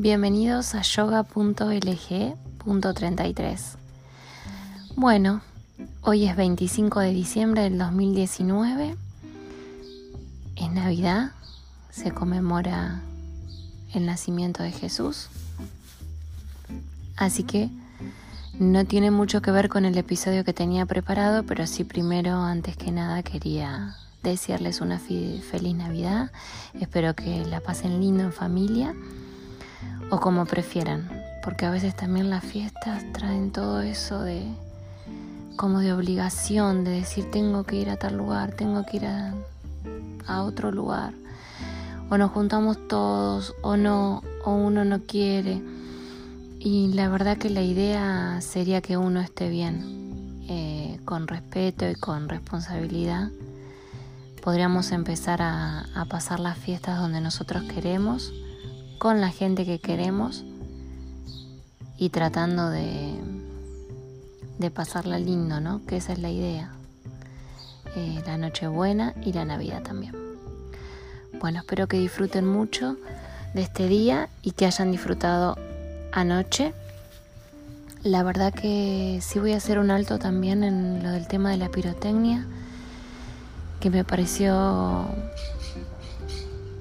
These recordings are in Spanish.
Bienvenidos a yoga.lg.33. Bueno, hoy es 25 de diciembre del 2019. Es Navidad, se conmemora el nacimiento de Jesús. Así que no tiene mucho que ver con el episodio que tenía preparado, pero sí primero, antes que nada, quería desearles una feliz Navidad. Espero que la pasen lindo en familia o como prefieran, porque a veces también las fiestas traen todo eso de como de obligación, de decir tengo que ir a tal lugar, tengo que ir a, otro lugar, o nos juntamos todos, o no, o uno no quiere. Y la verdad que la idea sería que uno esté bien, eh, con respeto y con responsabilidad. Podríamos empezar a pasar las fiestas donde nosotros queremos con la gente que queremos y tratando de, de pasarla lindo, ¿no? Que esa es la idea. Eh, la Nochebuena y la Navidad también. Bueno, espero que disfruten mucho de este día y que hayan disfrutado anoche. La verdad que sí voy a hacer un alto también en lo del tema de la pirotecnia, que me pareció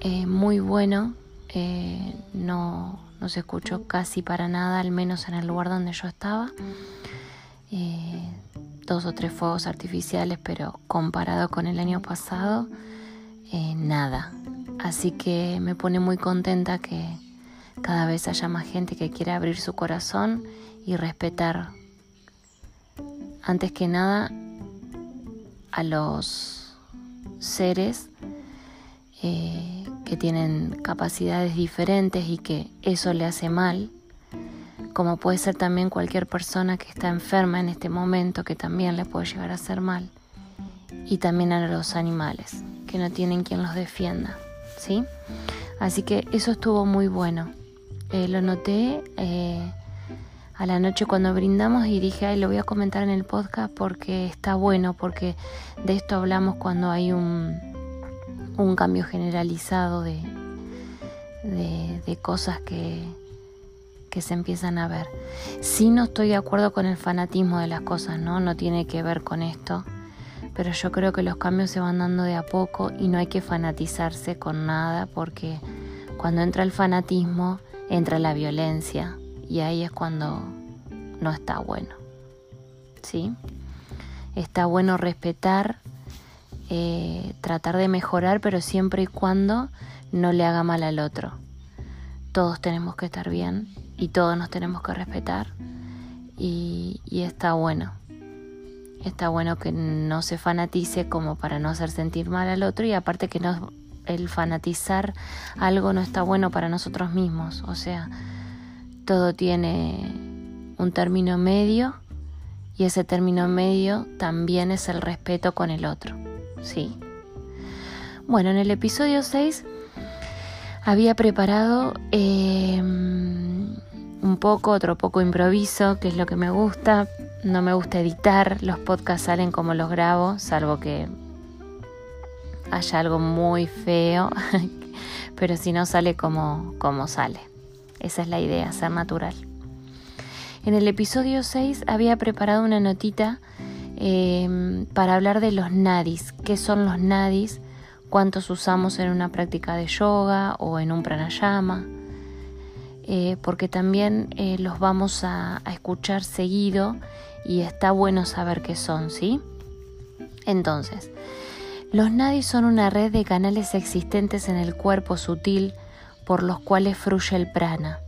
eh, muy bueno eh, no, no, se escuchó casi para nada, al menos en el lugar donde yo estaba. Eh, dos o tres fuegos artificiales, pero comparado con el año pasado, eh, nada. Así que me pone muy contenta que cada vez haya más gente que quiera abrir su corazón y respetar, antes que nada, a los seres que tienen capacidades diferentes y que eso le hace mal, como puede ser también cualquier persona que está enferma en este momento que también le puede llegar a hacer mal, y también a los animales que no tienen quien los defienda, ¿sí? Así que eso estuvo muy bueno. Eh, lo noté eh, a la noche cuando brindamos y dije, ay, lo voy a comentar en el podcast porque está bueno, porque de esto hablamos cuando hay un un cambio generalizado de, de, cosas que, que se empiezan a ver. Sí no estoy de acuerdo con el fanatismo de las cosas, ¿no? No tiene que ver con esto, pero yo creo que los cambios se van dando de a poco y no hay que fanatizarse con nada porque cuando entra el fanatismo entra la violencia y ahí es cuando no está bueno. ¿Sí? Está bueno respetar eh, tratar de mejorar, pero siempre y cuando no le haga mal al otro. Todos tenemos que estar bien y todos nos tenemos que respetar y, está bueno. Está bueno que no se fanatice como para no hacer sentir mal al otro y aparte que no, el fanatizar algo no está bueno para nosotros mismos. O sea, todo tiene un término medio y ese término medio también es el respeto con el otro. Sí. Bueno, en el episodio 6 había preparado em, un poco, otro poco improviso, que es lo que me gusta. No me gusta editar, los podcasts salen como los grabo, salvo que haya algo muy feo, pero si no sale como, como sale. Esa es la idea, ser natural. En el episodio 6 había preparado una notita Em, para hablar de los nadis. ¿Qué son los nadis? ¿Cuántos usamos en una práctica de yoga o en un pranayama? Eh, porque también eh, los vamos a, a, escuchar seguido y está bueno saber qué son, ¿sí? Entonces, los nadis son una red de canales existentes en el cuerpo sutil por los cuales fluye el prana.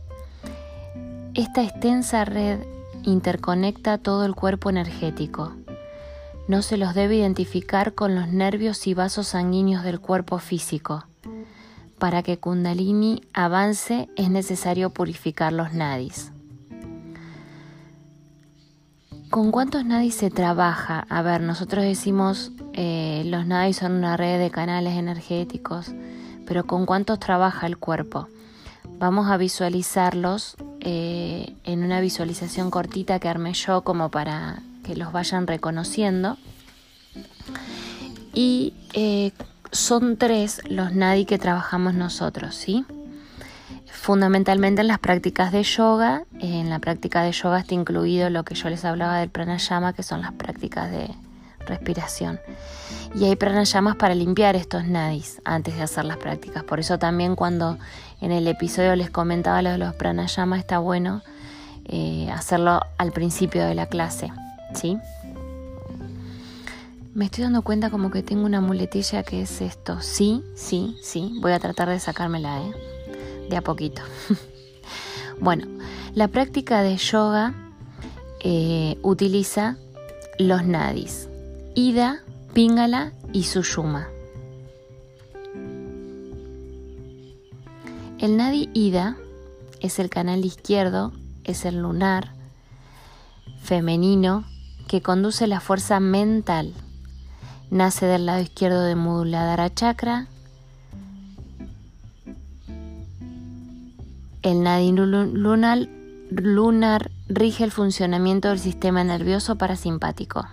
Esta extensa red interconecta todo el cuerpo energético no se los debe identificar con los nervios y vasos sanguíneos del cuerpo físico. Para que Kundalini avance es necesario purificar los nadis. ¿Con cuántos nadis se trabaja? A ver, nosotros decimos eh, los nadis son una red de canales energéticos, pero ¿con cuántos trabaja el cuerpo? Vamos a visualizarlos eh, en una visualización cortita que armé yo como para que los vayan reconociendo. Y eh, son tres los nadie que trabajamos nosotros, ¿sí? fundamentalmente en las prácticas de yoga. En la práctica de yoga está incluido lo que yo les hablaba del pranayama, que son las prácticas de respiración. Y hay pranayamas para limpiar estos nadis antes de hacer las prácticas. Por eso también cuando en el episodio les comentaba lo de los pranayamas, está bueno eh, hacerlo al principio de la clase. ¿Sí? Me estoy dando cuenta como que tengo una muletilla que es esto. Sí, sí, sí. Voy a tratar de sacármela, ¿eh? De a poquito. bueno, la práctica de yoga eh, utiliza los nadis. Ida, Pingala y Sushuma. El nadi Ida es el canal izquierdo, es el lunar femenino que conduce la fuerza mental. Nace del lado izquierdo de Muladhara Chakra. El nadi lunar, lunar rige el funcionamiento del sistema nervioso parasimpático.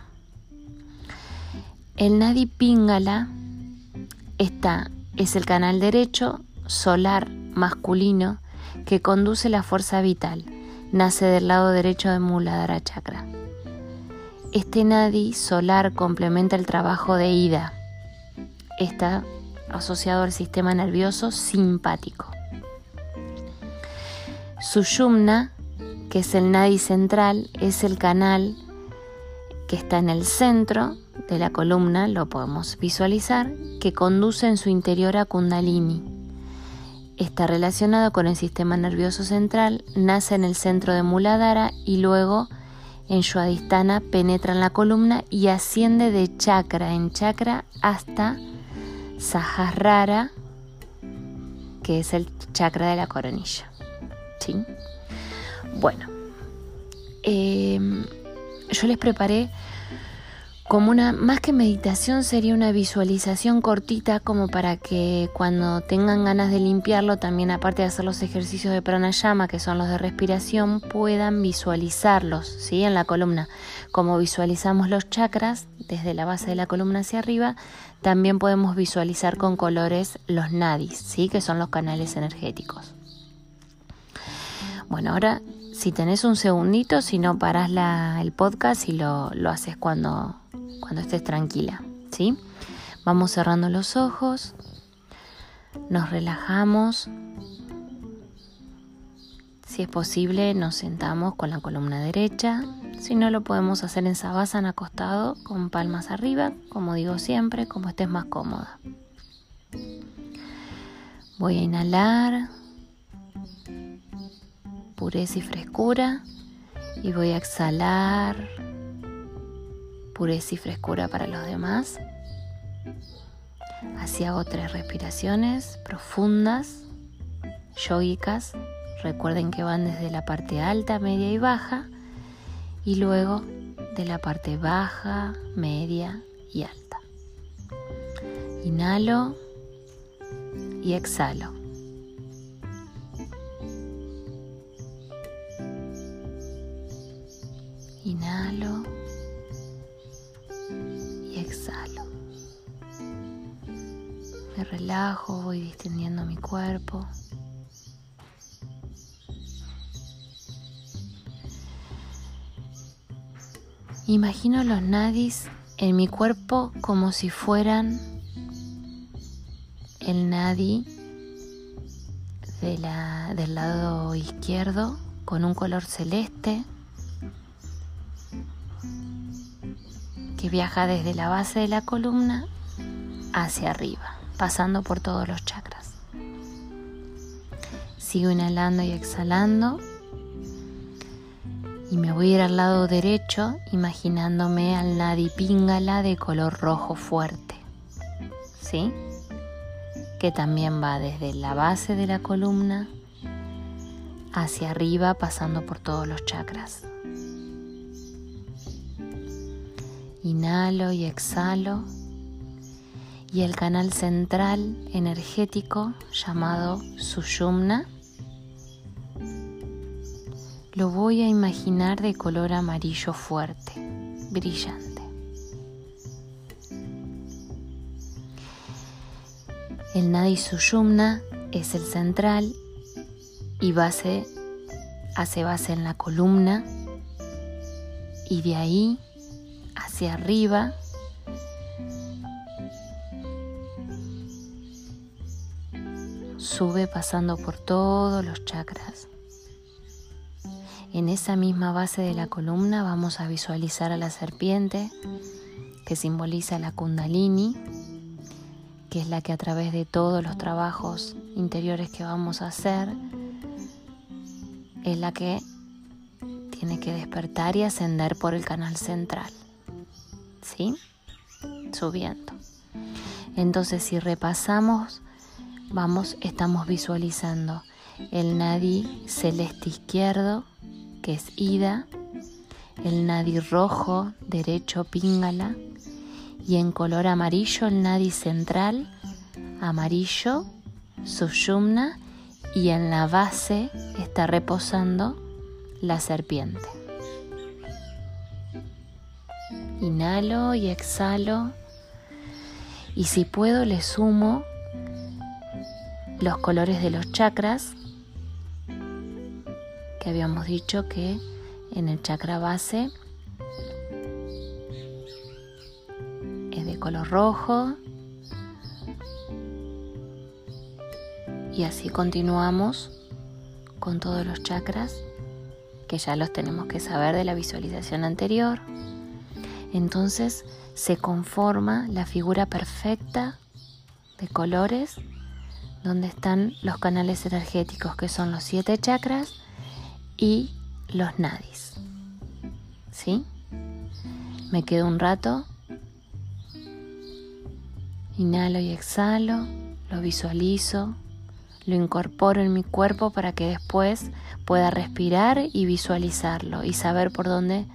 El Nadi Pingala está, es el canal derecho solar masculino que conduce la fuerza vital. Nace del lado derecho de Muladhara Chakra. Este Nadi solar complementa el trabajo de Ida. Está asociado al sistema nervioso simpático. Sushumna, que es el Nadi central, es el canal que está en el centro de la columna lo podemos visualizar que conduce en su interior a Kundalini. Está relacionado con el sistema nervioso central, nace en el centro de Muladhara y luego en Shuadhisthana penetra en la columna y asciende de chakra en chakra hasta Sahasrara, que es el chakra de la coronilla. ¿Sí? Bueno, em, yo les preparé como una, más que meditación sería una visualización cortita como para que cuando tengan ganas de limpiarlo, también aparte de hacer los ejercicios de pranayama, que son los de respiración, puedan visualizarlos, ¿sí? En la columna. Como visualizamos los chakras desde la base de la columna hacia arriba, también podemos visualizar con colores los nadis, ¿sí? Que son los canales energéticos. Bueno, ahora si tenés un segundito, si no paras el podcast y lo, lo haces cuando cuando estés tranquila, ¿sí? Vamos cerrando los ojos, nos relajamos. Si es posible, nos sentamos con la columna derecha. Si no, lo podemos hacer en sabásana acostado, con palmas arriba, como digo siempre, como estés más cómoda. Voy a inhalar pureza y frescura y voy a exhalar pureza y frescura para los demás. Así hago tres respiraciones profundas, yógicas. Recuerden que van desde la parte alta, media y baja y luego de la parte baja, media y alta. Inhalo y exhalo. Me relajo, voy distendiendo mi cuerpo. Imagino los nadis en mi cuerpo como si fueran el nadi del lado izquierdo con un color celeste viaja desde la base de la columna hacia arriba pasando por todos los chakras. Sigo inhalando y exhalando y me voy a ir al lado derecho imaginándome al Nadi Pingala de color rojo fuerte. ¿Sí? Que también va desde la base de la columna hacia arriba pasando por todos los chakras. Inhalo y exhalo y el canal central energético llamado Sushumna lo voy a imaginar de color amarillo fuerte, brillante. El Nadi Sushumna es el central y base, hace base en la columna y de ahí hacia arriba sube pasando por todos los chakras. En esa misma base de la columna vamos a visualizar a la serpiente que simboliza la kundalini, que es la que a través de todos los trabajos interiores que vamos a hacer, es la que tiene que despertar y ascender por el canal central. ¿Sí? Subiendo. Entonces, si repasamos vamos, estamos visualizando el nadi celeste izquierdo, que es Ida, el nadi rojo, derecho, Pingala, y en color amarillo el nadi central, amarillo, Sushumna, y en la base está reposando la serpiente. Inhalo y exhalo, y si puedo le sumo los colores de los chakras, que habíamos dicho que en el chakra base es de color rojo. Y así continuamos con todos los chakras que ya los tenemos que saber de la visualización anterior. Entonces se conforma la figura perfecta de colores donde están los canales energéticos que son los siete chakras y los nadis. ¿Sí? Me quedo un rato, inhalo y exhalo, lo visualizo, lo incorporo en mi cuerpo para que después pueda respirar y visualizarlo y saber por dónde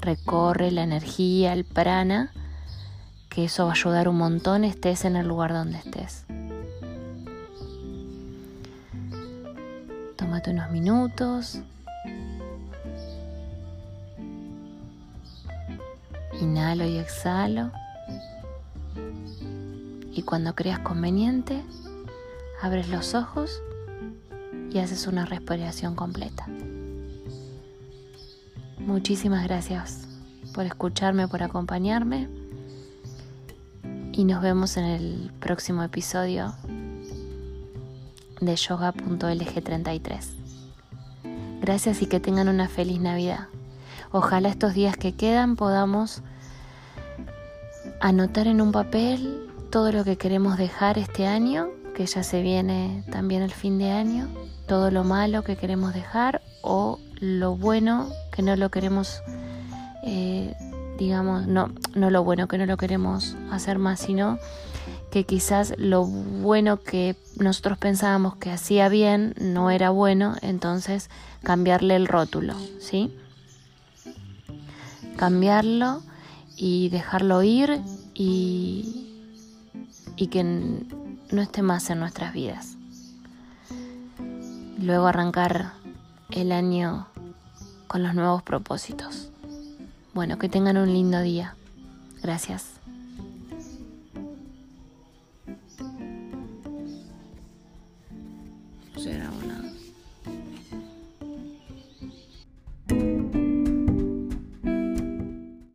recorre la energía, el prana, que eso va a ayudar un montón estés en el lugar donde estés. Tómate unos minutos. Inhalo y exhalo. Y cuando creas conveniente, abres los ojos y haces una respiración completa. Muchísimas gracias por escucharme, por acompañarme. Y nos vemos en el próximo episodio de yoga.lg33. Gracias y que tengan una feliz Navidad. Ojalá estos días que quedan podamos anotar en un papel todo lo que queremos dejar este año, que ya se viene también el fin de año, todo lo malo que queremos dejar o lo bueno que no lo queremos, eh, digamos, no, no lo bueno que no lo queremos hacer más, sino que quizás lo bueno que nosotros pensábamos que hacía bien no era bueno, entonces cambiarle el rótulo, ¿sí? Cambiarlo y dejarlo ir y, y que no esté más en nuestras vidas. Luego arrancar el año con los nuevos propósitos. Bueno, que tengan un lindo día. Gracias.